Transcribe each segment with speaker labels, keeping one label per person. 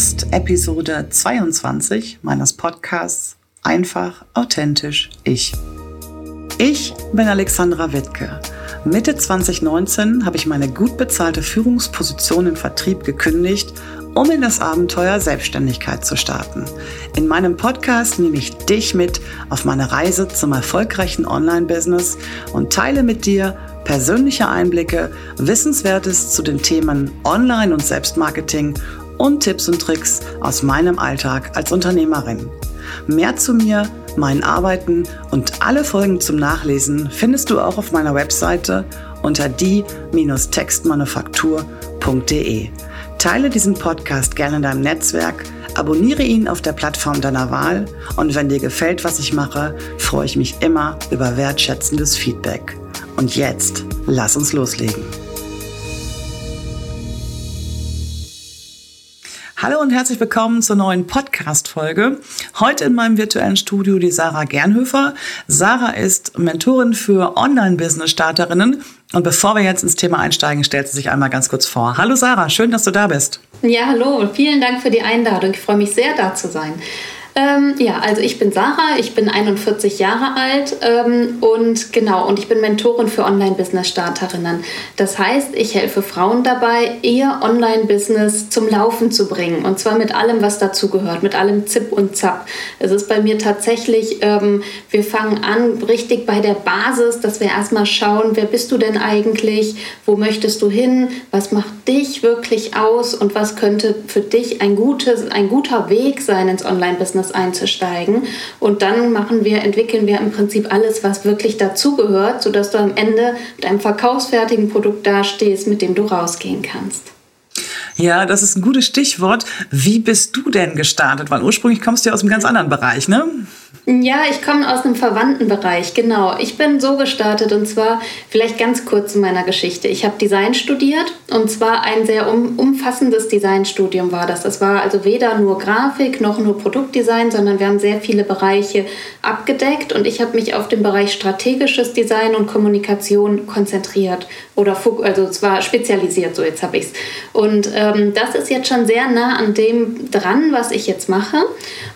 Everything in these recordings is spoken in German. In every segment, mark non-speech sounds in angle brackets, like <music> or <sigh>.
Speaker 1: hörst Episode 22 meines Podcasts Einfach, authentisch, ich. Ich bin Alexandra Wittke. Mitte 2019 habe ich meine gut bezahlte Führungsposition im Vertrieb gekündigt, um in das Abenteuer Selbstständigkeit zu starten. In meinem Podcast nehme ich dich mit auf meine Reise zum erfolgreichen Online-Business und teile mit dir persönliche Einblicke, Wissenswertes zu den Themen Online- und Selbstmarketing und Tipps und Tricks aus meinem Alltag als Unternehmerin. Mehr zu mir, meinen Arbeiten und alle Folgen zum Nachlesen findest du auch auf meiner Webseite unter die-textmanufaktur.de. Teile diesen Podcast gerne in deinem Netzwerk, abonniere ihn auf der Plattform deiner Wahl und wenn dir gefällt, was ich mache, freue ich mich immer über wertschätzendes Feedback. Und jetzt, lass uns loslegen. Hallo und herzlich willkommen zur neuen Podcast-Folge. Heute in meinem virtuellen Studio die Sarah Gernhöfer. Sarah ist Mentorin für Online-Business-Starterinnen. Und bevor wir jetzt ins Thema einsteigen, stellt sie sich einmal ganz kurz vor. Hallo Sarah, schön, dass du da bist.
Speaker 2: Ja, hallo und vielen Dank für die Einladung. Ich freue mich sehr, da zu sein. Ähm, ja, also ich bin Sarah, ich bin 41 Jahre alt ähm, und genau, und ich bin Mentorin für Online-Business-Starterinnen. Das heißt, ich helfe Frauen dabei, ihr Online-Business zum Laufen zu bringen und zwar mit allem, was dazugehört, mit allem Zip und Zap. Es ist bei mir tatsächlich, ähm, wir fangen an richtig bei der Basis, dass wir erstmal schauen, wer bist du denn eigentlich, wo möchtest du hin, was macht dich wirklich aus und was könnte für dich ein, gutes, ein guter Weg sein ins Online-Business einzusteigen. Und dann machen wir, entwickeln wir im Prinzip alles, was wirklich dazugehört, sodass du am Ende mit einem verkaufsfertigen Produkt dastehst, mit dem du rausgehen kannst.
Speaker 1: Ja, das ist ein gutes Stichwort. Wie bist du denn gestartet? Weil ursprünglich kommst du ja aus einem ganz anderen Bereich, ne?
Speaker 2: Ja, ich komme aus einem verwandten Bereich, genau. Ich bin so gestartet und zwar vielleicht ganz kurz zu meiner Geschichte. Ich habe Design studiert und zwar ein sehr um, umfassendes Designstudium war das. Das war also weder nur Grafik noch nur Produktdesign, sondern wir haben sehr viele Bereiche abgedeckt und ich habe mich auf den Bereich strategisches Design und Kommunikation konzentriert oder also zwar spezialisiert, so jetzt habe ich es. Und ähm, das ist jetzt schon sehr nah an dem dran, was ich jetzt mache.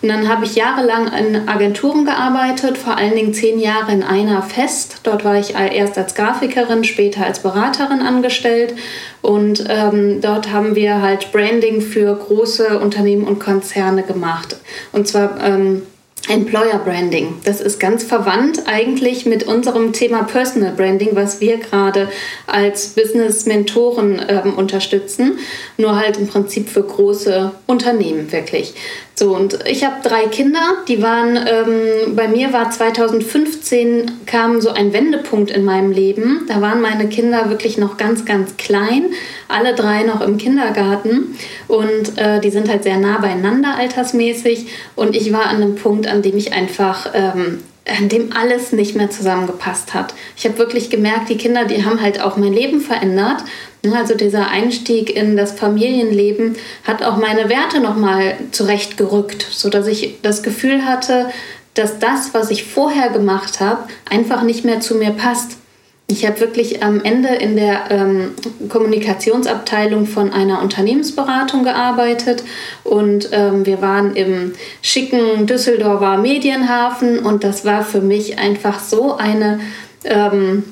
Speaker 2: Und dann habe ich jahrelang in Agenturen gearbeitet, vor allen Dingen zehn Jahre in einer fest. Dort war ich erst als Grafikerin, später als Beraterin angestellt. Und ähm, dort haben wir halt Branding für große Unternehmen und Konzerne gemacht. Und zwar ähm, Employer Branding. Das ist ganz verwandt eigentlich mit unserem Thema Personal Branding, was wir gerade als Business-Mentoren ähm, unterstützen. Nur halt im Prinzip für große Unternehmen wirklich. So, und ich habe drei Kinder, die waren, ähm, bei mir war 2015 kam so ein Wendepunkt in meinem Leben. Da waren meine Kinder wirklich noch ganz, ganz klein, alle drei noch im Kindergarten und äh, die sind halt sehr nah beieinander altersmäßig. Und ich war an einem Punkt, an dem ich einfach ähm, an dem alles nicht mehr zusammengepasst hat. Ich habe wirklich gemerkt, die Kinder, die haben halt auch mein Leben verändert. Also dieser Einstieg in das Familienleben hat auch meine Werte nochmal zurechtgerückt, sodass ich das Gefühl hatte, dass das, was ich vorher gemacht habe, einfach nicht mehr zu mir passt. Ich habe wirklich am Ende in der ähm, Kommunikationsabteilung von einer Unternehmensberatung gearbeitet und ähm, wir waren im schicken Düsseldorfer Medienhafen und das war für mich einfach so eine ähm,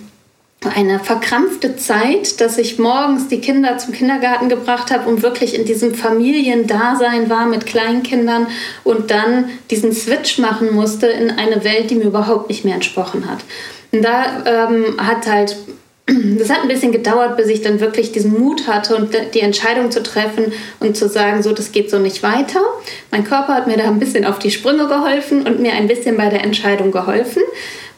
Speaker 2: eine verkrampfte Zeit, dass ich morgens die Kinder zum Kindergarten gebracht habe und wirklich in diesem Familiendasein war mit Kleinkindern und dann diesen Switch machen musste in eine Welt, die mir überhaupt nicht mehr entsprochen hat. Und da ähm, hat halt <clears throat> das hat ein bisschen gedauert, bis ich dann wirklich diesen Mut hatte und die Entscheidung zu treffen und zu sagen, so, das geht so nicht weiter. Mein Körper hat mir da ein bisschen auf die Sprünge geholfen und mir ein bisschen bei der Entscheidung geholfen.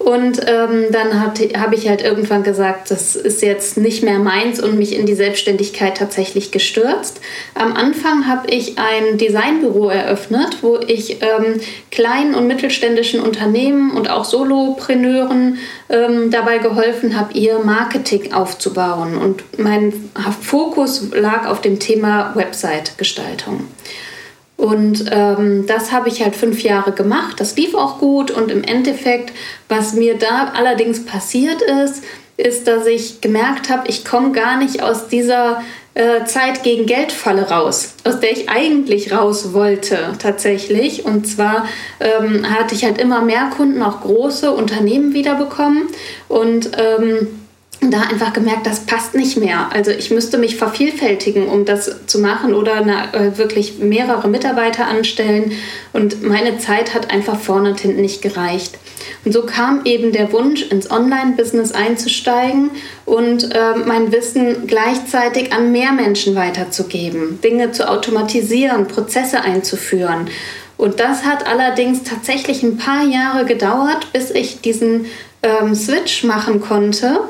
Speaker 2: Und ähm, dann habe ich halt irgendwann gesagt, das ist jetzt nicht mehr meins und mich in die Selbstständigkeit tatsächlich gestürzt. Am Anfang habe ich ein Designbüro eröffnet, wo ich ähm, kleinen und mittelständischen Unternehmen und auch Solopreneuren ähm, dabei geholfen habe, ihr Marketing aufzubauen. Und mein Fokus lag auf dem Thema Website-Gestaltung. Und ähm, das habe ich halt fünf Jahre gemacht. Das lief auch gut. Und im Endeffekt, was mir da allerdings passiert ist, ist, dass ich gemerkt habe, ich komme gar nicht aus dieser äh, Zeit gegen Geldfalle raus, aus der ich eigentlich raus wollte tatsächlich. Und zwar ähm, hatte ich halt immer mehr Kunden, auch große Unternehmen wiederbekommen und ähm, da einfach gemerkt, das passt nicht mehr. Also ich müsste mich vervielfältigen, um das zu machen oder eine, äh, wirklich mehrere Mitarbeiter anstellen. Und meine Zeit hat einfach vorne und hinten nicht gereicht. Und so kam eben der Wunsch, ins Online-Business einzusteigen und äh, mein Wissen gleichzeitig an mehr Menschen weiterzugeben, Dinge zu automatisieren, Prozesse einzuführen. Und das hat allerdings tatsächlich ein paar Jahre gedauert, bis ich diesen ähm, Switch machen konnte,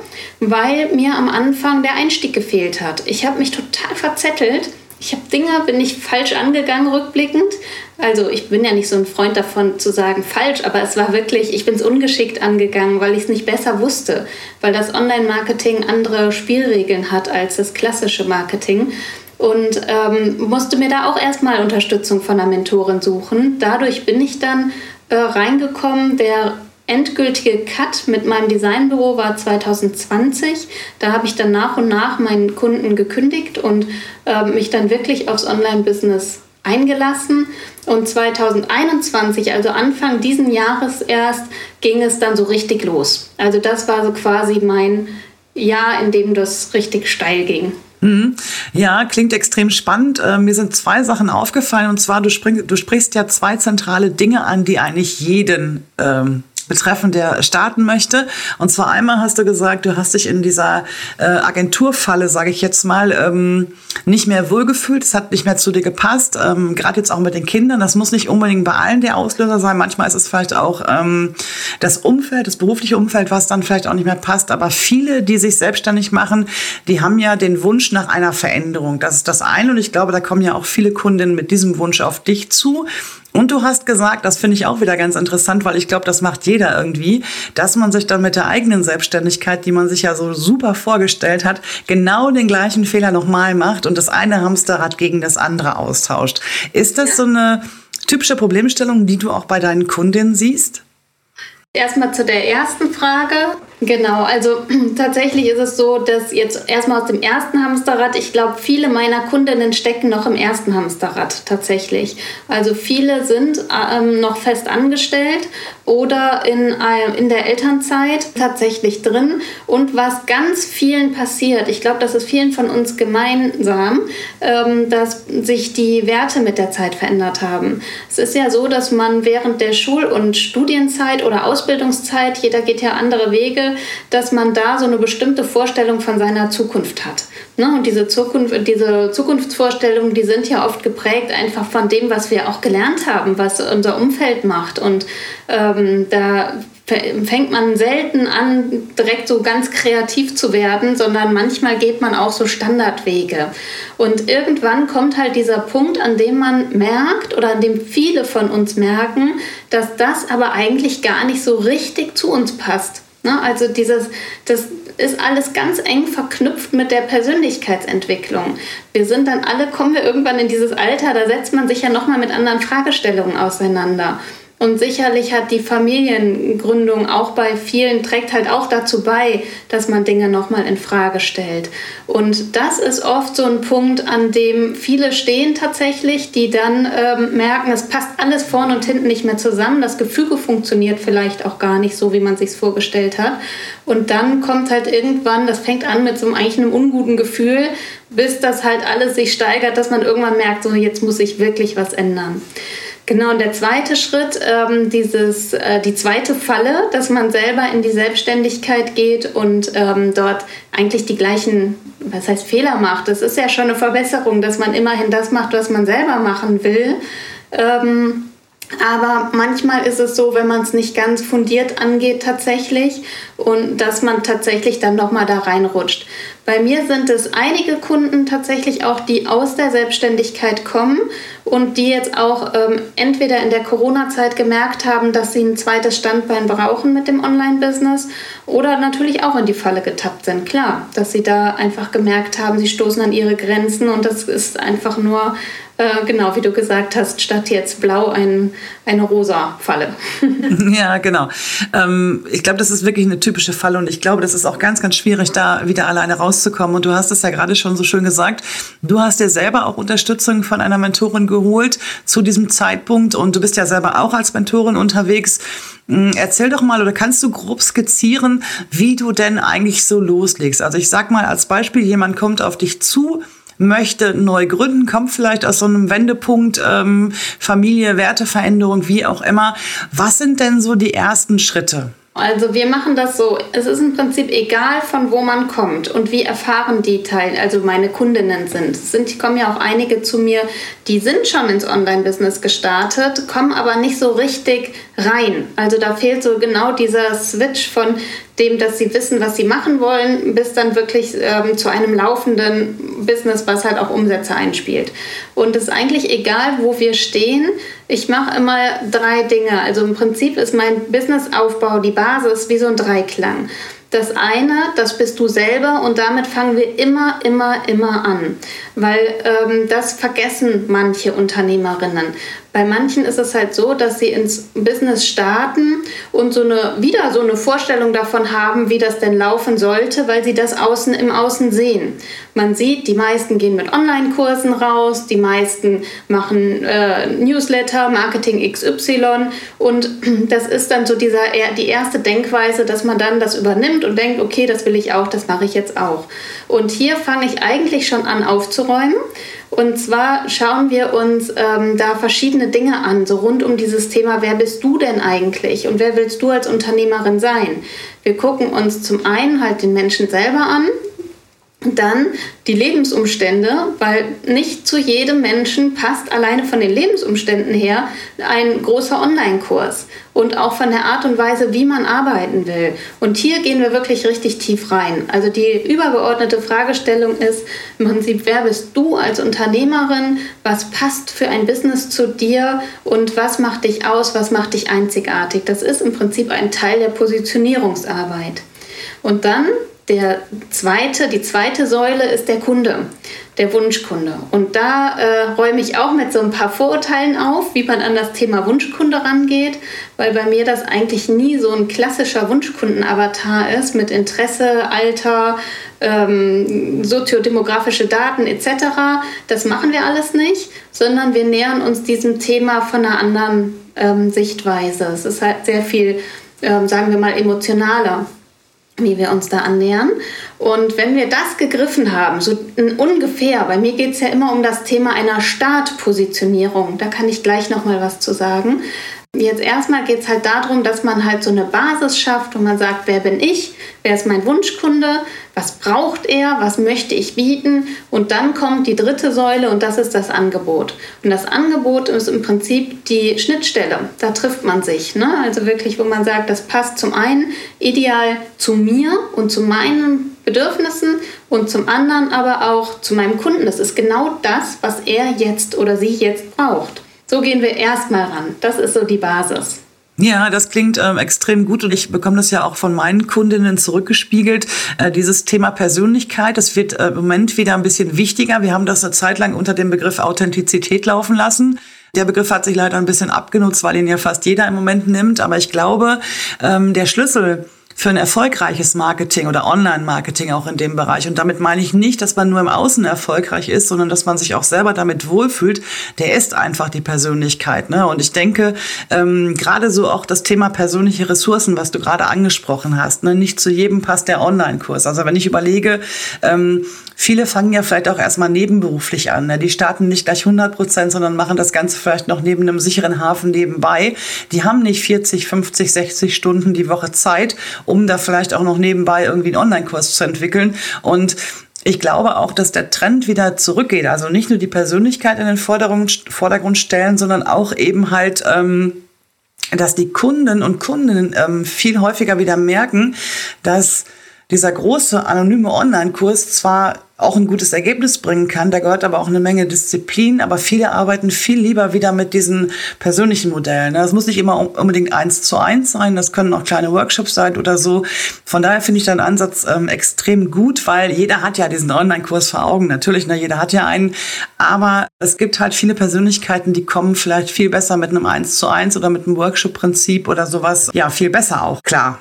Speaker 2: weil mir am Anfang der Einstieg gefehlt hat. Ich habe mich total verzettelt. Ich habe Dinge, bin ich falsch angegangen rückblickend. Also ich bin ja nicht so ein Freund davon zu sagen falsch, aber es war wirklich, ich bin es ungeschickt angegangen, weil ich es nicht besser wusste, weil das Online-Marketing andere Spielregeln hat als das klassische Marketing und ähm, musste mir da auch erstmal Unterstützung von einer Mentorin suchen. Dadurch bin ich dann äh, reingekommen. Der endgültige Cut mit meinem Designbüro war 2020. Da habe ich dann nach und nach meinen Kunden gekündigt und äh, mich dann wirklich aufs Online-Business eingelassen. Und 2021, also Anfang diesen Jahres erst, ging es dann so richtig los. Also das war so quasi mein Jahr, in dem das richtig steil ging.
Speaker 1: Mhm. Ja, klingt extrem spannend. Äh, mir sind zwei Sachen aufgefallen. Und zwar, du, spring, du sprichst ja zwei zentrale Dinge an, die eigentlich jeden ähm, betreffend der starten möchte. Und zwar einmal hast du gesagt, du hast dich in dieser äh, Agenturfalle, sage ich jetzt mal, ähm, nicht mehr wohlgefühlt. Es hat nicht mehr zu dir gepasst. Ähm, Gerade jetzt auch mit den Kindern. Das muss nicht unbedingt bei allen der Auslöser sein. Manchmal ist es vielleicht auch ähm, das Umfeld, das berufliche Umfeld, was dann vielleicht auch nicht mehr passt. Aber viele, die sich selbstständig machen, die haben ja den Wunsch nach einer Veränderung. Das ist das eine. Und ich glaube, da kommen ja auch viele Kundinnen mit diesem Wunsch auf dich zu. Und du hast gesagt, das finde ich auch wieder ganz interessant, weil ich glaube, das macht jeder irgendwie, dass man sich dann mit der eigenen Selbstständigkeit, die man sich ja so super vorgestellt hat, genau den gleichen Fehler nochmal macht und das eine Hamsterrad gegen das andere austauscht. Ist das so eine typische Problemstellung, die du auch bei deinen Kundinnen siehst?
Speaker 2: Erstmal zu der ersten Frage. Genau, also <clears throat> tatsächlich ist es so, dass jetzt erstmal aus dem ersten Hamsterrad, ich glaube, viele meiner Kundinnen stecken noch im ersten Hamsterrad tatsächlich. Also viele sind ähm, noch fest angestellt oder in, äh, in der Elternzeit tatsächlich drin. Und was ganz vielen passiert, ich glaube, das ist vielen von uns gemeinsam, ähm, dass sich die Werte mit der Zeit verändert haben. Es ist ja so, dass man während der Schul- und Studienzeit oder Ausbildungszeit, jeder geht ja andere Wege, dass man da so eine bestimmte Vorstellung von seiner Zukunft hat. Ne? Und diese, Zukunft, diese Zukunftsvorstellungen, die sind ja oft geprägt einfach von dem, was wir auch gelernt haben, was unser Umfeld macht. Und ähm, da fängt man selten an, direkt so ganz kreativ zu werden, sondern manchmal geht man auch so Standardwege. Und irgendwann kommt halt dieser Punkt, an dem man merkt oder an dem viele von uns merken, dass das aber eigentlich gar nicht so richtig zu uns passt. Ne? Also dieses, das ist alles ganz eng verknüpft mit der Persönlichkeitsentwicklung. Wir sind dann alle, kommen wir irgendwann in dieses Alter, da setzt man sich ja nochmal mit anderen Fragestellungen auseinander. Und sicherlich hat die Familiengründung auch bei vielen, trägt halt auch dazu bei, dass man Dinge nochmal in Frage stellt. Und das ist oft so ein Punkt, an dem viele stehen tatsächlich, die dann ähm, merken, es passt alles vorne und hinten nicht mehr zusammen. Das Gefüge funktioniert vielleicht auch gar nicht so, wie man sich vorgestellt hat. Und dann kommt halt irgendwann, das fängt an mit so einem eigentlich einem unguten Gefühl, bis das halt alles sich steigert, dass man irgendwann merkt, so jetzt muss ich wirklich was ändern. Genau, und der zweite Schritt, ähm, dieses, äh, die zweite Falle, dass man selber in die Selbstständigkeit geht und ähm, dort eigentlich die gleichen, was heißt Fehler macht. Das ist ja schon eine Verbesserung, dass man immerhin das macht, was man selber machen will. Ähm, aber manchmal ist es so, wenn man es nicht ganz fundiert angeht tatsächlich und dass man tatsächlich dann nochmal da reinrutscht. Bei mir sind es einige Kunden tatsächlich auch, die aus der Selbstständigkeit kommen und die jetzt auch ähm, entweder in der Corona-Zeit gemerkt haben, dass sie ein zweites Standbein brauchen mit dem Online-Business oder natürlich auch in die Falle getappt sind. Klar, dass sie da einfach gemerkt haben, sie stoßen an ihre Grenzen und das ist einfach nur äh, genau, wie du gesagt hast, statt jetzt blau ein, eine rosa Falle. <laughs>
Speaker 1: ja, genau. Ähm, ich glaube, das ist wirklich eine typische Falle und ich glaube, das ist auch ganz, ganz schwierig, da wieder alleine raus rauszukommen. Und du hast es ja gerade schon so schön gesagt. Du hast dir selber auch Unterstützung von einer Mentorin geholt zu diesem Zeitpunkt und du bist ja selber auch als Mentorin unterwegs. Hm, erzähl doch mal oder kannst du grob skizzieren, wie du denn eigentlich so loslegst? Also ich sag mal als Beispiel, jemand kommt auf dich zu, möchte neu gründen, kommt vielleicht aus so einem Wendepunkt, ähm, Familie, Werteveränderung, wie auch immer. Was sind denn so die ersten Schritte?
Speaker 2: Also wir machen das so, es ist im Prinzip egal, von wo man kommt und wie erfahren die Teil, also meine Kundinnen sind. Es sind, kommen ja auch einige zu mir, die sind schon ins Online-Business gestartet, kommen aber nicht so richtig rein. Also da fehlt so genau dieser Switch von dem, dass sie wissen, was sie machen wollen, bis dann wirklich ähm, zu einem laufenden Business, was halt auch Umsätze einspielt. Und es ist eigentlich egal, wo wir stehen. Ich mache immer drei Dinge. Also im Prinzip ist mein Businessaufbau die Basis wie so ein Dreiklang. Das eine, das bist du selber und damit fangen wir immer, immer, immer an, weil ähm, das vergessen manche Unternehmerinnen. Bei manchen ist es halt so, dass sie ins Business starten und so eine, wieder so eine Vorstellung davon haben, wie das denn laufen sollte, weil sie das außen im Außen sehen. Man sieht, die meisten gehen mit Online-Kursen raus, die meisten machen äh, Newsletter, Marketing XY und <clears throat> das ist dann so dieser, die erste Denkweise, dass man dann das übernimmt und denkt, okay, das will ich auch, das mache ich jetzt auch. Und hier fange ich eigentlich schon an aufzuräumen und zwar schauen wir uns ähm, da verschiedene Dinge an, so rund um dieses Thema, wer bist du denn eigentlich und wer willst du als Unternehmerin sein? Wir gucken uns zum einen halt den Menschen selber an, dann die Lebensumstände, weil nicht zu jedem Menschen passt alleine von den Lebensumständen her ein großer Online-Kurs und auch von der Art und Weise, wie man arbeiten will. Und hier gehen wir wirklich richtig tief rein. Also die übergeordnete Fragestellung ist im Prinzip, wer bist du als Unternehmerin? Was passt für ein Business zu dir? Und was macht dich aus? Was macht dich einzigartig? Das ist im Prinzip ein Teil der Positionierungsarbeit. Und dann der zweite, die zweite Säule ist der Kunde, der Wunschkunde. Und da äh, räume ich auch mit so ein paar Vorurteilen auf, wie man an das Thema Wunschkunde rangeht, weil bei mir das eigentlich nie so ein klassischer Wunschkundenavatar ist mit Interesse, Alter, ähm, soziodemografische Daten etc. Das machen wir alles nicht, sondern wir nähern uns diesem Thema von einer anderen ähm, Sichtweise. Es ist halt sehr viel, ähm, sagen wir mal, emotionaler wie wir uns da annähern. Und wenn wir das gegriffen haben, so ungefähr, bei mir geht es ja immer um das Thema einer Startpositionierung, da kann ich gleich noch mal was zu sagen. Jetzt erstmal geht es halt darum, dass man halt so eine Basis schafft, wo man sagt, wer bin ich, wer ist mein Wunschkunde, was braucht er, was möchte ich bieten und dann kommt die dritte Säule und das ist das Angebot. Und das Angebot ist im Prinzip die Schnittstelle, da trifft man sich. Ne? Also wirklich, wo man sagt, das passt zum einen ideal zu mir und zu meinen Bedürfnissen und zum anderen aber auch zu meinem Kunden. Das ist genau das, was er jetzt oder sie jetzt braucht. So gehen wir erstmal ran. Das ist so die Basis.
Speaker 1: Ja, das klingt ähm, extrem gut und ich bekomme das ja auch von meinen Kundinnen zurückgespiegelt. Äh, dieses Thema Persönlichkeit, das wird äh, im Moment wieder ein bisschen wichtiger. Wir haben das eine Zeit lang unter dem Begriff Authentizität laufen lassen. Der Begriff hat sich leider ein bisschen abgenutzt, weil ihn ja fast jeder im Moment nimmt. Aber ich glaube, ähm, der Schlüssel für ein erfolgreiches Marketing oder Online-Marketing auch in dem Bereich. Und damit meine ich nicht, dass man nur im Außen erfolgreich ist, sondern dass man sich auch selber damit wohlfühlt. Der ist einfach die Persönlichkeit. Ne? Und ich denke, ähm, gerade so auch das Thema persönliche Ressourcen, was du gerade angesprochen hast, ne? nicht zu jedem passt der Online-Kurs. Also wenn ich überlege, ähm, viele fangen ja vielleicht auch erstmal nebenberuflich an. Ne? Die starten nicht gleich 100 Prozent, sondern machen das Ganze vielleicht noch neben einem sicheren Hafen nebenbei. Die haben nicht 40, 50, 60 Stunden die Woche Zeit, um da vielleicht auch noch nebenbei irgendwie einen Online-Kurs zu entwickeln. Und ich glaube auch, dass der Trend wieder zurückgeht. Also nicht nur die Persönlichkeit in den Vordergrund stellen, sondern auch eben halt, ähm, dass die Kunden und Kundinnen ähm, viel häufiger wieder merken, dass dieser große anonyme Online-Kurs zwar auch ein gutes Ergebnis bringen kann. Da gehört aber auch eine Menge Disziplin. Aber viele arbeiten viel lieber wieder mit diesen persönlichen Modellen. Das muss nicht immer unbedingt eins zu eins sein. Das können auch kleine Workshops sein oder so. Von daher finde ich deinen Ansatz ähm, extrem gut, weil jeder hat ja diesen Online-Kurs vor Augen. Natürlich, ne, jeder hat ja einen. Aber es gibt halt viele Persönlichkeiten, die kommen vielleicht viel besser mit einem eins zu eins oder mit einem Workshop-Prinzip oder sowas. Ja, viel besser auch. Klar.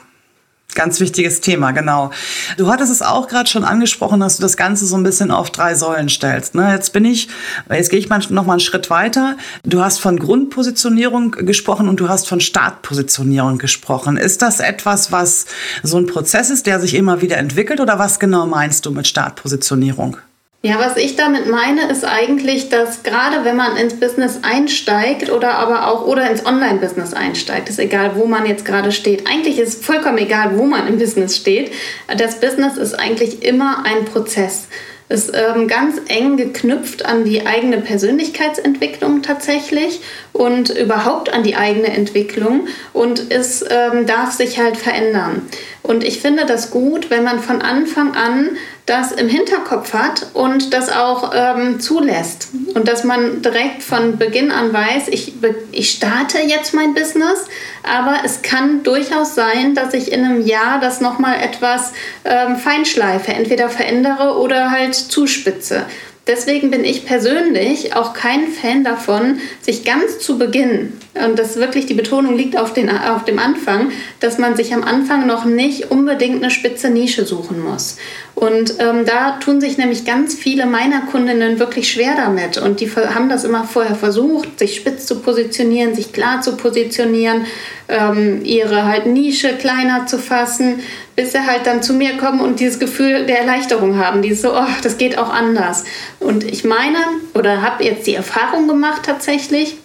Speaker 1: Ganz wichtiges Thema, genau. Du hattest es auch gerade schon angesprochen, dass du das Ganze so ein bisschen auf drei Säulen stellst. Ne? Jetzt bin ich, jetzt gehe ich mal noch mal einen Schritt weiter. Du hast von Grundpositionierung gesprochen und du hast von Startpositionierung gesprochen. Ist das etwas, was so ein Prozess ist, der sich immer wieder entwickelt oder was genau meinst du mit Startpositionierung?
Speaker 2: Ja, was ich damit meine, ist eigentlich, dass gerade wenn man ins Business einsteigt oder aber auch oder ins Online-Business einsteigt, ist egal, wo man jetzt gerade steht. Eigentlich ist vollkommen egal, wo man im Business steht. Das Business ist eigentlich immer ein Prozess ist ähm, ganz eng geknüpft an die eigene Persönlichkeitsentwicklung tatsächlich und überhaupt an die eigene Entwicklung und es ähm, darf sich halt verändern. Und ich finde das gut, wenn man von Anfang an das im Hinterkopf hat und das auch ähm, zulässt. Und dass man direkt von Beginn an weiß, ich, ich starte jetzt mein Business, aber es kann durchaus sein, dass ich in einem Jahr das nochmal etwas ähm, feinschleife, entweder verändere oder halt zuspitze. Deswegen bin ich persönlich auch kein Fan davon, sich ganz zu Beginn, und das wirklich die Betonung liegt auf, den, auf dem Anfang, dass man sich am Anfang noch nicht unbedingt eine spitze Nische suchen muss. Und ähm, da tun sich nämlich ganz viele meiner Kundinnen wirklich schwer damit. Und die haben das immer vorher versucht, sich spitz zu positionieren, sich klar zu positionieren, ähm, ihre halt Nische kleiner zu fassen, bis sie halt dann zu mir kommen und dieses Gefühl der Erleichterung haben. Dieses so, oh, das geht auch anders. Und ich meine, oder habe jetzt die Erfahrung gemacht tatsächlich,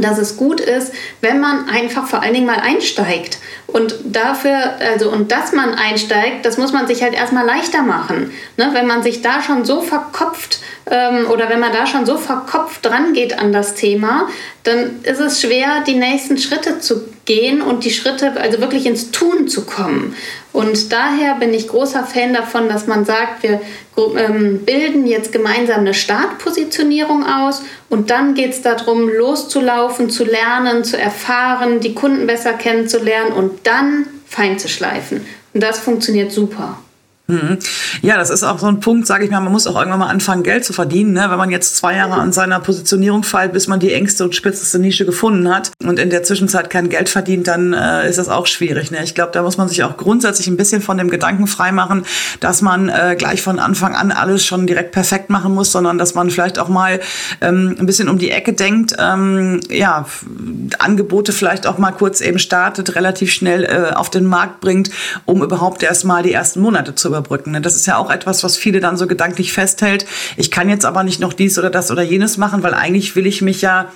Speaker 2: dass es gut ist, wenn man einfach vor allen Dingen mal einsteigt. Und dafür, also und dass man einsteigt, das muss man sich halt erstmal leichter machen. Ne? Wenn man sich da schon so verkopft ähm, oder wenn man da schon so verkopft dran geht an das Thema, dann ist es schwer, die nächsten Schritte zu gehen und die Schritte, also wirklich ins Tun zu kommen. Und daher bin ich großer Fan davon, dass man sagt, wir ähm, bilden jetzt gemeinsam eine Startpositionierung aus und dann geht es darum, loszulaufen, zu lernen, zu erfahren, die Kunden besser kennenzulernen und dann fein zu schleifen. Und das funktioniert super.
Speaker 1: Mhm. Ja, das ist auch so ein Punkt, sage ich mal, man muss auch irgendwann mal anfangen, Geld zu verdienen. Ne? Wenn man jetzt zwei Jahre an seiner Positionierung feilt, bis man die engste und spitzeste Nische gefunden hat und in der Zwischenzeit kein Geld verdient, dann äh, ist das auch schwierig. Ne? Ich glaube, da muss man sich auch grundsätzlich ein bisschen von dem Gedanken freimachen, dass man äh, gleich von Anfang an alles schon direkt perfekt machen muss, sondern dass man vielleicht auch mal ähm, ein bisschen um die Ecke denkt, ähm, ja, Angebote vielleicht auch mal kurz eben startet, relativ schnell äh, auf den Markt bringt, um überhaupt erst mal die ersten Monate zu überbrücken. Ne? Das ist ja auch etwas, was viele dann so gedanklich festhält. Ich kann jetzt aber nicht noch dies oder das oder jenes machen, weil eigentlich will ich mich ja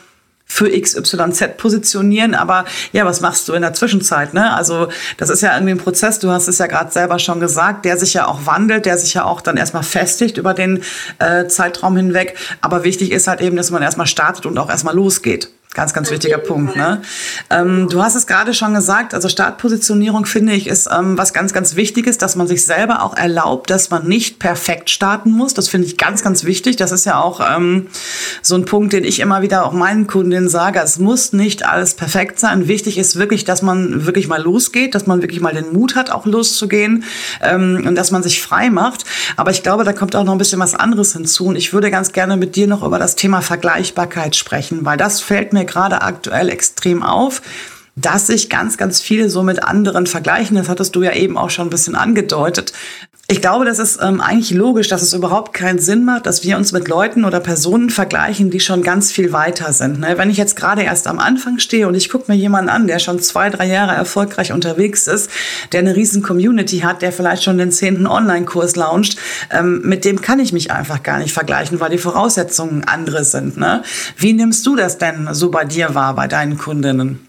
Speaker 1: für XYZ positionieren, aber ja, was machst du in der Zwischenzeit? Ne? Also das ist ja irgendwie ein Prozess, du hast es ja gerade selber schon gesagt, der sich ja auch wandelt, der sich ja auch dann erstmal festigt über den äh, Zeitraum hinweg. Aber wichtig ist halt eben, dass man erstmal startet und auch erstmal losgeht. Ganz, ganz wichtiger Punkt. Ne? Ähm, du hast es gerade schon gesagt, also Startpositionierung finde ich ist ähm, was ganz, ganz Wichtiges, dass man sich selber auch erlaubt, dass man nicht perfekt starten muss. Das finde ich ganz, ganz wichtig. Das ist ja auch ähm, so ein Punkt, den ich immer wieder auch meinen Kundinnen sage. Es muss nicht alles perfekt sein. Wichtig ist wirklich, dass man wirklich mal losgeht, dass man wirklich mal den Mut hat, auch loszugehen ähm, und dass man sich frei macht. Aber ich glaube, da kommt auch noch ein bisschen was anderes hinzu. Und ich würde ganz gerne mit dir noch über das Thema Vergleichbarkeit sprechen, weil das fällt mir gerade aktuell extrem auf dass sich ganz, ganz viele so mit anderen vergleichen. Das hattest du ja eben auch schon ein bisschen angedeutet. Ich glaube, das ist ähm, eigentlich logisch, dass es überhaupt keinen Sinn macht, dass wir uns mit Leuten oder Personen vergleichen, die schon ganz viel weiter sind. Ne? Wenn ich jetzt gerade erst am Anfang stehe und ich gucke mir jemanden an, der schon zwei, drei Jahre erfolgreich unterwegs ist, der eine riesen Community hat, der vielleicht schon den zehnten Online-Kurs launcht, ähm, mit dem kann ich mich einfach gar nicht vergleichen, weil die Voraussetzungen andere sind. Ne? Wie nimmst du das denn so bei dir wahr, bei deinen Kundinnen?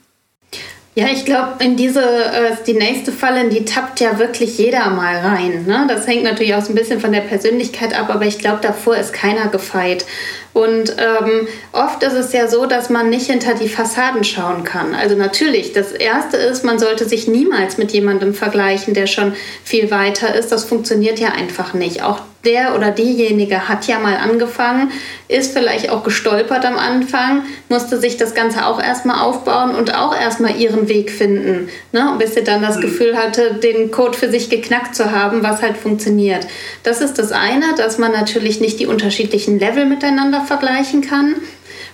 Speaker 2: Ja, ich glaube, in diese, äh, die nächste Falle, in die tappt ja wirklich jeder mal rein. Ne? Das hängt natürlich auch so ein bisschen von der Persönlichkeit ab, aber ich glaube, davor ist keiner gefeit. Und ähm, oft ist es ja so, dass man nicht hinter die Fassaden schauen kann. Also natürlich, das Erste ist, man sollte sich niemals mit jemandem vergleichen, der schon viel weiter ist. Das funktioniert ja einfach nicht. Auch der oder diejenige hat ja mal angefangen, ist vielleicht auch gestolpert am Anfang, musste sich das Ganze auch erstmal aufbauen und auch erstmal ihren Weg finden, ne? bis sie dann das mhm. Gefühl hatte, den Code für sich geknackt zu haben, was halt funktioniert. Das ist das eine, dass man natürlich nicht die unterschiedlichen Level miteinander vergleichen kann.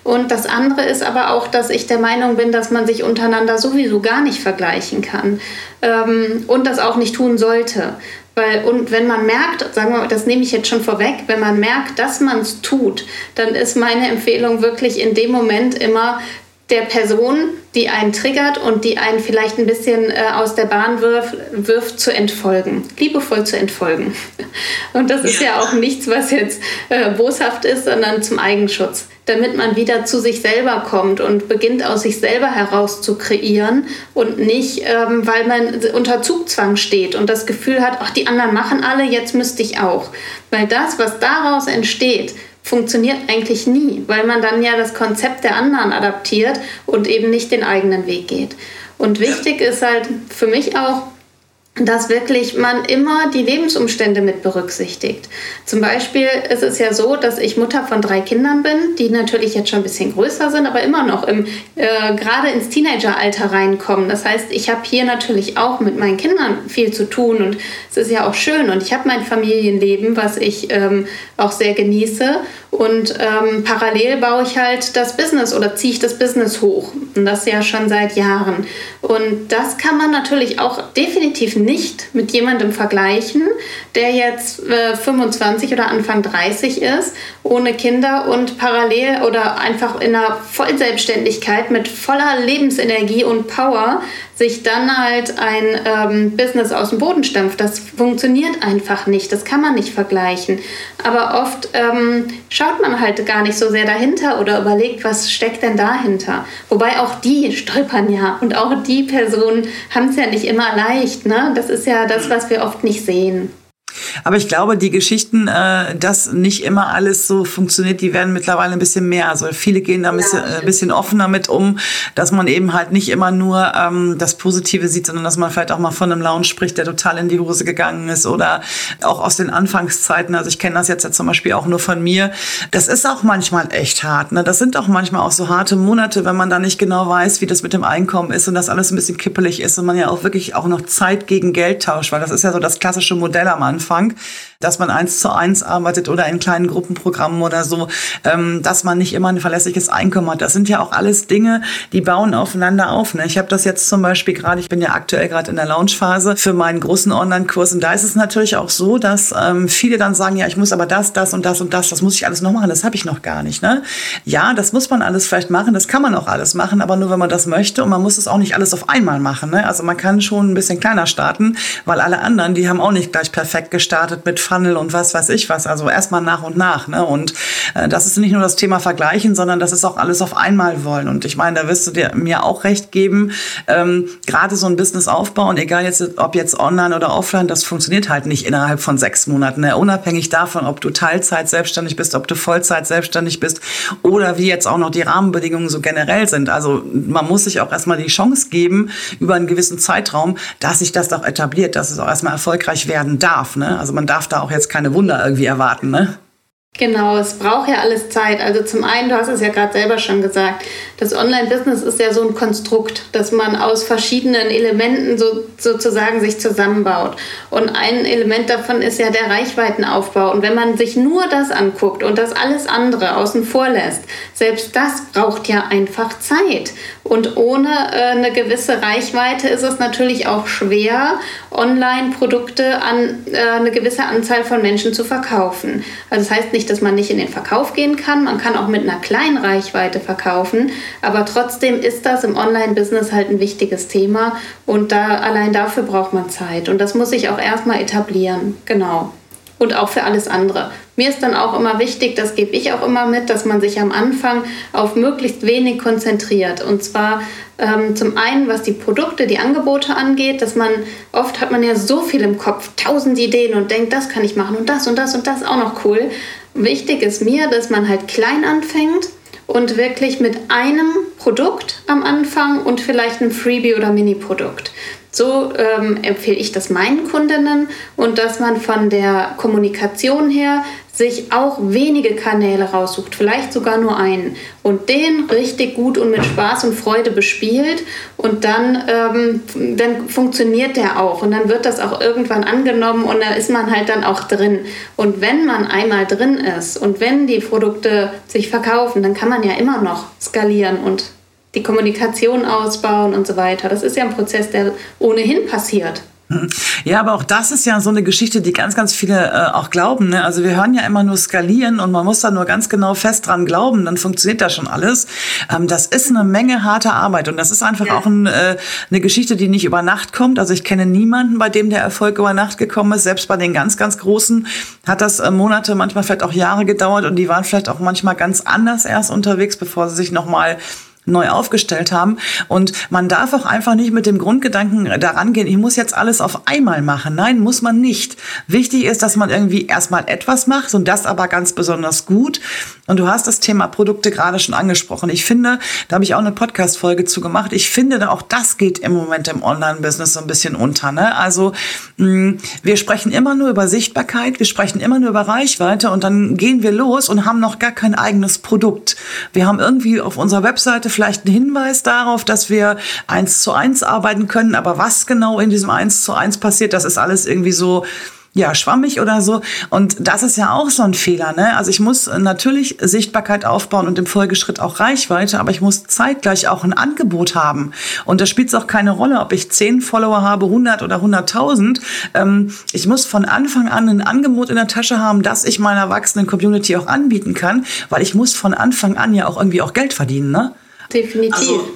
Speaker 2: Und das andere ist aber auch, dass ich der Meinung bin, dass man sich untereinander sowieso gar nicht vergleichen kann ähm, und das auch nicht tun sollte. Weil, und wenn man merkt, sagen wir, das nehme ich jetzt schon vorweg, wenn man merkt, dass man es tut, dann ist meine Empfehlung wirklich in dem Moment immer der Person, die einen triggert und die einen vielleicht ein bisschen äh, aus der Bahn wirft, wirft, zu entfolgen. Liebevoll zu entfolgen. <laughs> Und das ist ja, ja auch nichts, was jetzt äh, boshaft ist, sondern zum Eigenschutz damit man wieder zu sich selber kommt und beginnt aus sich selber heraus zu kreieren und nicht, ähm, weil man unter Zugzwang steht und das Gefühl hat, ach, die anderen machen alle, jetzt müsste ich auch. Weil das, was daraus entsteht, funktioniert eigentlich nie, weil man dann ja das Konzept der anderen adaptiert und eben nicht den eigenen Weg geht. Und wichtig ist halt für mich auch, dass wirklich man immer die Lebensumstände mit berücksichtigt. Zum Beispiel ist es ja so, dass ich Mutter von drei Kindern bin, die natürlich jetzt schon ein bisschen größer sind, aber immer noch im, äh, gerade ins Teenageralter reinkommen. Das heißt, ich habe hier natürlich auch mit meinen Kindern viel zu tun und es ist ja auch schön und ich habe mein Familienleben, was ich ähm, auch sehr genieße und ähm, parallel baue ich halt das Business oder ziehe ich das Business hoch und das ja schon seit Jahren. Und das kann man natürlich auch definitiv nicht mit jemandem vergleichen, der jetzt äh, 25 oder Anfang 30 ist, ohne Kinder und parallel oder einfach in einer Vollselbstständigkeit mit voller Lebensenergie und Power sich dann halt ein ähm, Business aus dem Boden stampft. Das funktioniert einfach nicht, das kann man nicht vergleichen. Aber oft ähm, schaut man halt gar nicht so sehr dahinter oder überlegt, was steckt denn dahinter. Wobei auch die stolpern ja und auch die Personen haben es ja nicht immer leicht. Ne? Das ist ja das, was wir oft nicht sehen.
Speaker 1: Aber ich glaube, die Geschichten, äh, dass nicht immer alles so funktioniert, die werden mittlerweile ein bisschen mehr. Also viele gehen da ein bisschen, äh, ein bisschen offener mit um, dass man eben halt nicht immer nur ähm, das Positive sieht, sondern dass man vielleicht auch mal von einem Lounge spricht, der total in die Hose gegangen ist oder auch aus den Anfangszeiten. Also ich kenne das jetzt ja zum Beispiel auch nur von mir. Das ist auch manchmal echt hart. Ne? Das sind auch manchmal auch so harte Monate, wenn man da nicht genau weiß, wie das mit dem Einkommen ist und das alles ein bisschen kippelig ist und man ja auch wirklich auch noch Zeit gegen Geld tauscht, weil das ist ja so das klassische Modell am Anfang dass man eins zu eins arbeitet oder in kleinen Gruppenprogrammen oder so, ähm, dass man nicht immer ein verlässliches Einkommen hat. Das sind ja auch alles Dinge, die bauen aufeinander auf. Ne? Ich habe das jetzt zum Beispiel gerade, ich bin ja aktuell gerade in der Launchphase für meinen großen Online-Kurs und da ist es natürlich auch so, dass ähm, viele dann sagen, ja, ich muss aber das, das und das und das, das muss ich alles noch machen, das habe ich noch gar nicht. Ne? Ja, das muss man alles vielleicht machen, das kann man auch alles machen, aber nur wenn man das möchte und man muss es auch nicht alles auf einmal machen. Ne? Also man kann schon ein bisschen kleiner starten, weil alle anderen, die haben auch nicht gleich perfekt gestartet gestartet mit Funnel und was weiß ich was. Also erstmal nach und nach. Ne? Und äh, das ist nicht nur das Thema Vergleichen, sondern das ist auch alles auf einmal wollen. Und ich meine, da wirst du dir mir auch recht geben. Ähm, Gerade so ein Business aufbauen, egal jetzt, ob jetzt online oder offline, das funktioniert halt nicht innerhalb von sechs Monaten. Ne? Unabhängig davon, ob du Teilzeit selbstständig bist, ob du Vollzeit selbstständig bist oder wie jetzt auch noch die Rahmenbedingungen so generell sind. Also man muss sich auch erstmal die Chance geben, über einen gewissen Zeitraum, dass sich das auch etabliert, dass es auch erstmal erfolgreich werden darf. Ne? Also man darf da auch jetzt keine Wunder irgendwie erwarten, ne?
Speaker 2: Genau, es braucht ja alles Zeit. Also zum einen, du hast es ja gerade selber schon gesagt, das Online-Business ist ja so ein Konstrukt, dass man aus verschiedenen Elementen so, sozusagen sich zusammenbaut. Und ein Element davon ist ja der Reichweitenaufbau. Und wenn man sich nur das anguckt und das alles andere außen vor lässt, selbst das braucht ja einfach Zeit. Und ohne äh, eine gewisse Reichweite ist es natürlich auch schwer, Online-Produkte an äh, eine gewisse Anzahl von Menschen zu verkaufen. Also das heißt nicht, dass man nicht in den Verkauf gehen kann. Man kann auch mit einer kleinen Reichweite verkaufen. Aber trotzdem ist das im Online-Business halt ein wichtiges Thema. Und da, allein dafür braucht man Zeit. Und das muss sich auch erstmal etablieren. Genau und auch für alles andere. Mir ist dann auch immer wichtig, das gebe ich auch immer mit, dass man sich am Anfang auf möglichst wenig konzentriert. Und zwar ähm, zum einen, was die Produkte, die Angebote angeht, dass man oft hat man ja so viel im Kopf, tausend Ideen und denkt, das kann ich machen und das und das und das auch noch cool. Wichtig ist mir, dass man halt klein anfängt und wirklich mit einem Produkt am Anfang und vielleicht einem Freebie oder Mini-Produkt. So ähm, empfehle ich das meinen Kundinnen und dass man von der Kommunikation her sich auch wenige Kanäle raussucht, vielleicht sogar nur einen und den richtig gut und mit Spaß und Freude bespielt und dann, ähm, dann funktioniert der auch und dann wird das auch irgendwann angenommen und da ist man halt dann auch drin. Und wenn man einmal drin ist und wenn die Produkte sich verkaufen, dann kann man ja immer noch skalieren und die Kommunikation ausbauen und so weiter. Das ist ja ein Prozess, der ohnehin passiert.
Speaker 1: Ja, aber auch das ist ja so eine Geschichte, die ganz, ganz viele äh, auch glauben. Ne? Also wir hören ja immer nur skalieren und man muss da nur ganz genau fest dran glauben, dann funktioniert das schon alles. Ähm, das ist eine Menge harter Arbeit und das ist einfach ja. auch ein, äh, eine Geschichte, die nicht über Nacht kommt. Also ich kenne niemanden, bei dem der Erfolg über Nacht gekommen ist. Selbst bei den ganz, ganz Großen hat das äh, Monate, manchmal vielleicht auch Jahre gedauert und die waren vielleicht auch manchmal ganz anders erst unterwegs, bevor sie sich nochmal neu aufgestellt haben. Und man darf auch einfach nicht mit dem Grundgedanken daran gehen, ich muss jetzt alles auf einmal machen. Nein, muss man nicht. Wichtig ist, dass man irgendwie erstmal etwas macht und das aber ganz besonders gut. Und du hast das Thema Produkte gerade schon angesprochen. Ich finde, da habe ich auch eine Podcast-Folge zu gemacht. Ich finde, auch das geht im Moment im Online-Business so ein bisschen unter. Ne? Also mh, mm, wir sprechen immer nur über Sichtbarkeit, wir sprechen immer nur über Reichweite und dann gehen wir los und haben noch gar kein eigenes Produkt. Wir haben irgendwie auf unserer Webseite vielleicht einen Hinweis darauf, dass wir eins zu eins arbeiten können, aber was genau in diesem eins zu eins passiert, das ist alles irgendwie so ja, schwammig oder so. Und das ist ja auch so ein Fehler. Ne? Also ich muss natürlich Sichtbarkeit aufbauen und im Folgeschritt auch Reichweite, aber ich muss zeitgleich auch ein Angebot haben. Und da spielt es auch keine Rolle, ob ich 10 Follower habe, 100 oder 100.000. Ähm, ich muss von Anfang an ein Angebot in der Tasche haben, das ich meiner erwachsenen Community auch anbieten kann, weil ich muss von Anfang an ja auch irgendwie auch Geld verdienen. Ne?
Speaker 2: Definitiv. Also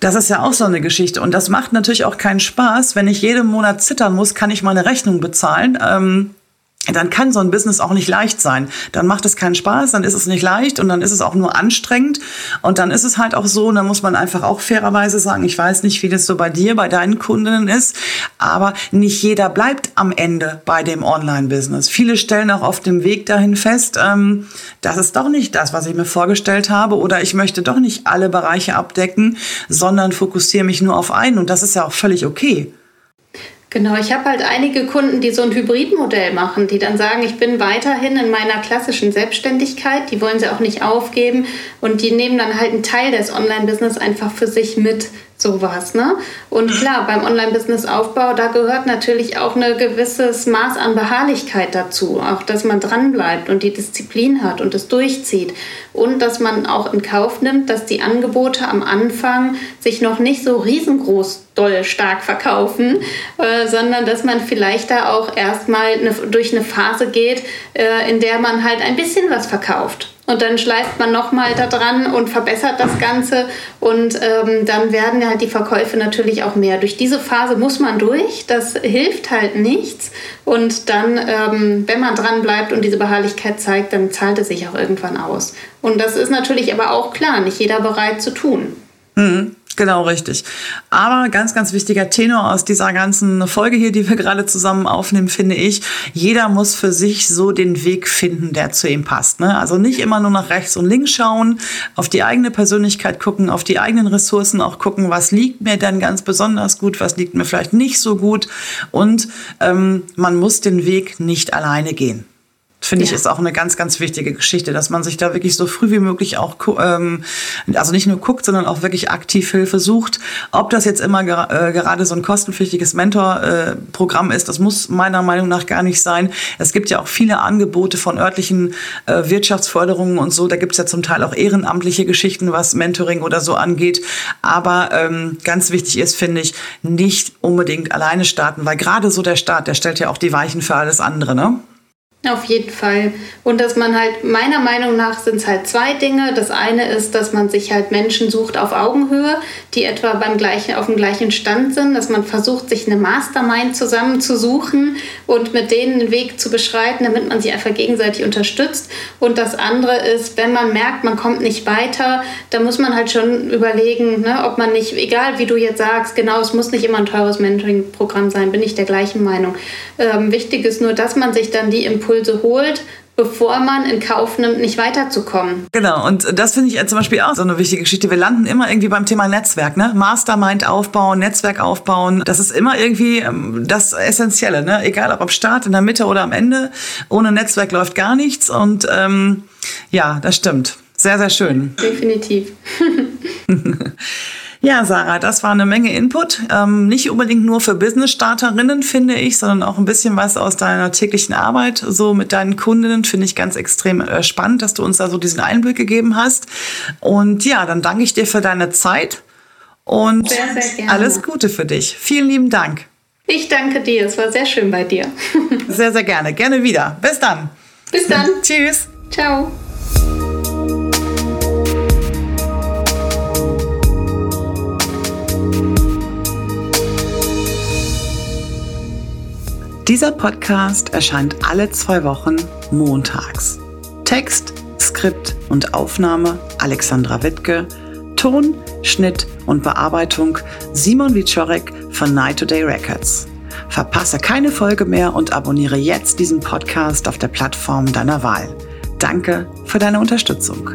Speaker 1: das ist ja auch so eine Geschichte. Und das macht natürlich auch keinen Spaß, wenn ich jeden Monat zittern muss, kann ich meine Rechnung bezahlen. Ähm, dann kann so ein Business auch nicht leicht sein. Dann macht es keinen Spaß, dann ist es nicht leicht und dann ist es auch nur anstrengend. Und dann ist es halt auch so, und dann muss man einfach auch fairerweise sagen, ich weiß nicht, wie das so bei dir, bei deinen Kundinnen ist, aber nicht jeder bleibt am Ende bei dem Online-Business. Viele stellen auch auf dem Weg dahin fest, ähm, das ist doch nicht das, was ich mir vorgestellt habe oder ich möchte doch nicht alle Bereiche abdecken, sondern fokussiere mich nur auf einen und das ist ja auch völlig okay.
Speaker 2: Genau, ich habe halt einige Kunden, die so ein Hybridmodell machen, die dann sagen, ich bin weiterhin in meiner klassischen Selbstständigkeit, die wollen sie auch nicht aufgeben und die nehmen dann halt einen Teil des Online-Business einfach für sich mit sowas. Ne? Und klar, beim Online-Business-Aufbau, da gehört natürlich auch ein gewisses Maß an Beharrlichkeit dazu. Auch, dass man dranbleibt und die Disziplin hat und es durchzieht. Und dass man auch in Kauf nimmt, dass die Angebote am Anfang sich noch nicht so riesengroß doll stark verkaufen, äh, sondern dass man vielleicht da auch erstmal eine, durch eine Phase geht, äh, in der man halt ein bisschen was verkauft. Und dann schleift man nochmal da dran und verbessert das Ganze. Und ähm, dann werden halt die Verkäufe natürlich auch mehr. Durch diese Phase muss man durch. Das hilft halt nichts. Und dann, ähm, wenn man dran bleibt und diese Beharrlichkeit zeigt, dann zahlt es sich auch irgendwann aus. Und das ist natürlich aber auch klar, nicht jeder bereit zu tun.
Speaker 1: Mhm. Genau, richtig. Aber ganz, ganz wichtiger Tenor aus dieser ganzen Folge hier, die wir gerade zusammen aufnehmen, finde ich, jeder muss für sich so den Weg finden, der zu ihm passt. Ne? Also nicht immer nur nach rechts und links schauen, auf die eigene Persönlichkeit gucken, auf die eigenen Ressourcen auch gucken, was liegt mir denn ganz besonders gut, was liegt mir vielleicht nicht so gut. Und ähm, man muss den Weg nicht alleine gehen finde ja. ich, ist auch eine ganz, ganz wichtige Geschichte, dass man sich da wirklich so früh wie möglich auch, ähm, also nicht nur guckt, sondern auch wirklich aktiv Hilfe sucht. Ob das jetzt immer ger äh, gerade so ein kostenpflichtiges Mentorprogramm äh, ist, das muss meiner Meinung nach gar nicht sein. Es gibt ja auch viele Angebote von örtlichen äh, Wirtschaftsförderungen und so. Da gibt es ja zum Teil auch ehrenamtliche Geschichten, was Mentoring oder so angeht. Aber ähm, ganz wichtig ist, finde ich, nicht unbedingt alleine starten, weil gerade so der Start, der stellt ja auch die Weichen für alles andere, ne?
Speaker 2: Auf jeden Fall. Und dass man halt, meiner Meinung nach sind es halt zwei Dinge. Das eine ist, dass man sich halt Menschen sucht auf Augenhöhe, die etwa beim gleichen, auf dem gleichen Stand sind, dass man versucht, sich eine Mastermind zusammenzusuchen und mit denen einen Weg zu beschreiten, damit man sich einfach gegenseitig unterstützt. Und das andere ist, wenn man merkt, man kommt nicht weiter, dann muss man halt schon überlegen, ne, ob man nicht, egal wie du jetzt sagst, genau, es muss nicht immer ein teures Mentoring-Programm sein, bin ich der gleichen Meinung. Ähm, wichtig ist nur, dass man sich dann die Impulse Impulse holt, bevor man in Kauf nimmt, nicht weiterzukommen.
Speaker 1: Genau, und das finde ich zum Beispiel auch so eine wichtige Geschichte. Wir landen immer irgendwie beim Thema Netzwerk, ne? Mastermind aufbauen, Netzwerk aufbauen. Das ist immer irgendwie ähm, das Essentielle, ne? Egal ob am Start, in der Mitte oder am Ende. Ohne Netzwerk läuft gar nichts. Und ähm, ja, das stimmt. Sehr, sehr schön.
Speaker 2: Definitiv. <laughs> <laughs>
Speaker 1: Ja, Sarah, das war eine Menge Input. Ähm, nicht unbedingt nur für Business-Starterinnen, finde ich, sondern auch ein bisschen was aus deiner täglichen Arbeit, so mit deinen Kundinnen, finde ich ganz extrem äh, spannend, dass du uns da so diesen Einblick gegeben hast. Und ja, dann danke ich dir für deine Zeit und sehr, sehr alles Gute für dich. Vielen lieben Dank.
Speaker 2: Ich danke dir, es war sehr schön bei dir.
Speaker 1: sehr, sehr gerne. Gerne wieder. Bis dann.
Speaker 2: Bis dann. <laughs>
Speaker 1: Tschüss.
Speaker 2: Ciao.
Speaker 1: Dieser Podcast erscheint alle zwei Wochen montags. Text, Skript und Aufnahme Alexandra Wittke, Ton, Schnitt und Bearbeitung Simon Wiczorek von Night Today Records. Verpasse keine Folge mehr und abonniere jetzt diesen Podcast auf der Plattform deiner Wahl. Danke für deine Unterstützung.